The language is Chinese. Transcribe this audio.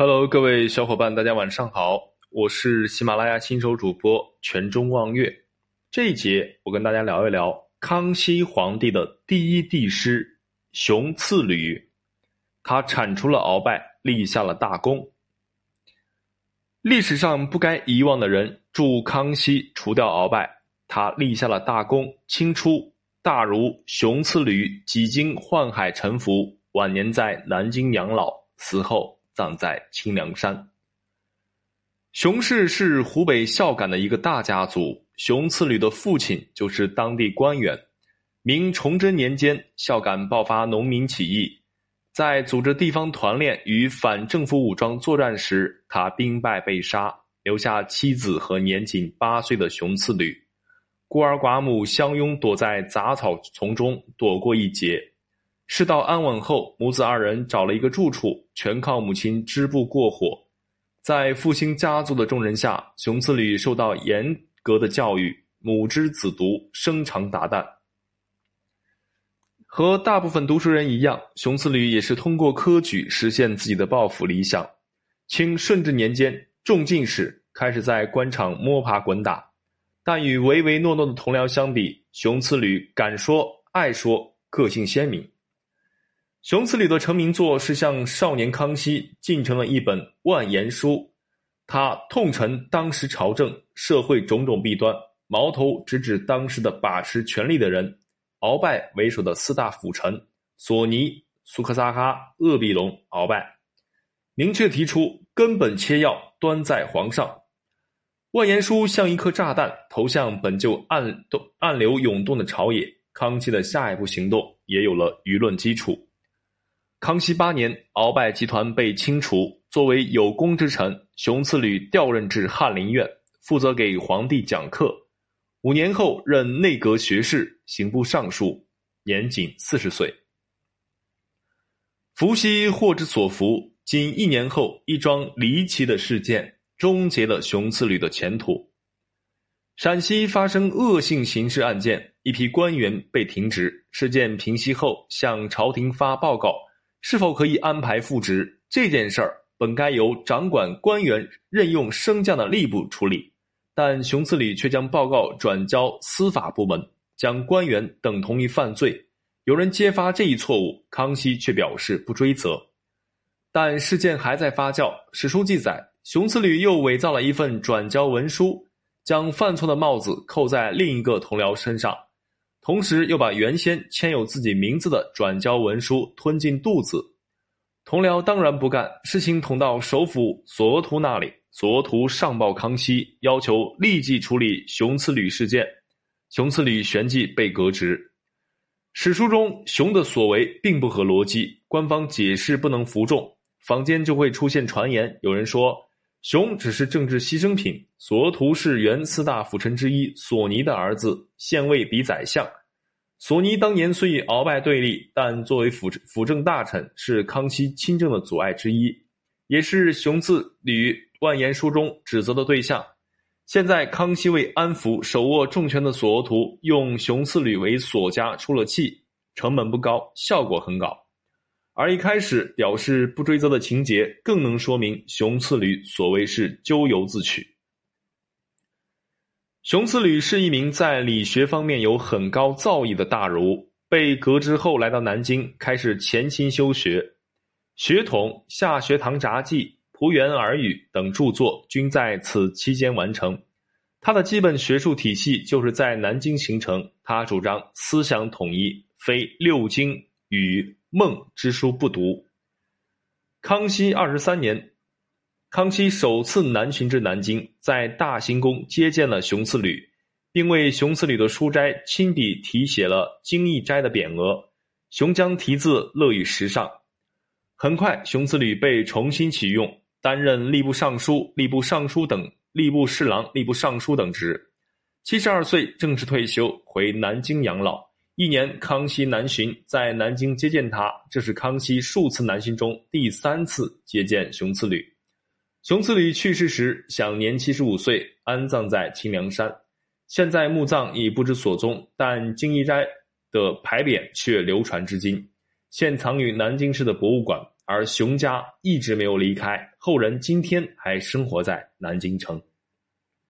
Hello，各位小伙伴，大家晚上好，我是喜马拉雅新手主播全中望月。这一节我跟大家聊一聊康熙皇帝的第一帝师熊次履，他铲除了鳌拜，立下了大功。历史上不该遗忘的人，助康熙除掉鳌拜，他立下了大功，清初大儒熊次履几经宦海沉浮，晚年在南京养老，死后葬在清凉山。熊氏是湖北孝感的一个大家族，熊次履的父亲就是当地官员。明崇祯年间，孝感爆发农民起义，在组织地方团练与反政府武装作战时，他兵败被杀，留下妻子和年仅八岁的熊次履。孤儿寡母相拥躲在杂草丛中躲过一劫，世道安稳后，母子二人找了一个住处，全靠母亲织布过活。在复兴家族的重任下，熊次履受到严格的教育，母之子独，生长达旦。和大部分读书人一样，熊次履也是通过科举实现自己的抱负理想。清顺治年间，中进士，开始在官场摸爬滚打。但与唯唯诺诺的同僚相比，熊次履敢说爱说，个性鲜明。熊次履的成名作是向少年康熙进呈了一本《万言书》，他痛陈当时朝政社会种种弊端，矛头直指当时的把持权力的人，鳌拜为首的四大辅臣索尼、苏克萨哈、鄂必隆、鳌拜，明确提出根本切要端在皇上。万言书像一颗炸弹，投向本就暗动暗流涌动的朝野。康熙的下一步行动也有了舆论基础。康熙八年，鳌拜集团被清除，作为有功之臣，熊次履调任至翰林院，负责给皇帝讲课。五年后，任内阁学士、刑部尚书，年仅四十岁。伏羲祸之所伏，仅一年后，一桩离奇的事件。终结了熊次履的前途。陕西发生恶性刑事案件，一批官员被停职。事件平息后，向朝廷发报告，是否可以安排复职？这件事儿本该由掌管官员任用升降的吏部处理，但熊次履却将报告转交司法部门，将官员等同于犯罪。有人揭发这一错误，康熙却表示不追责。但事件还在发酵。史书记载。熊次履又伪造了一份转交文书，将犯错的帽子扣在另一个同僚身上，同时又把原先签有自己名字的转交文书吞进肚子。同僚当然不干，事情捅到首辅索额图那里，索额图上报康熙，要求立即处理熊次履事件。熊次履旋即被革职。史书中熊的所为并不合逻辑，官方解释不能服众，坊间就会出现传言，有人说。熊只是政治牺牲品。索额图是原四大辅臣之一索尼的儿子，现位比宰相。索尼当年虽与鳌拜对立，但作为辅辅政大臣，是康熙亲政的阻碍之一，也是熊次履万言书中指责的对象。现在康熙为安抚手握重权的索额图，用熊次履为索家出了气，成本不高，效果很高。而一开始表示不追责的情节，更能说明熊次履所谓是咎由自取。熊次履是一名在理学方面有很高造诣的大儒，被革职后来到南京，开始潜心修学，学统《下学堂札记》《蒲园耳语》等著作均在此期间完成。他的基本学术体系就是在南京形成。他主张思想统一，非六经与。孟之书不读。康熙二十三年，康熙首次南巡至南京，在大行宫接见了熊次履，并为熊次履的书斋亲笔题写了“经义斋”的匾额。熊将题字乐于时尚。很快，熊次履被重新启用，担任吏部尚书、吏部尚书等吏部侍郎、吏部尚书等职。七十二岁正式退休，回南京养老。一年，康熙南巡，在南京接见他，这是康熙数次南巡中第三次接见熊次履。熊次履去世时享年七十五岁，安葬在清凉山。现在墓葬已不知所踪，但金一斋的牌匾却流传至今，现藏于南京市的博物馆。而熊家一直没有离开，后人今天还生活在南京城。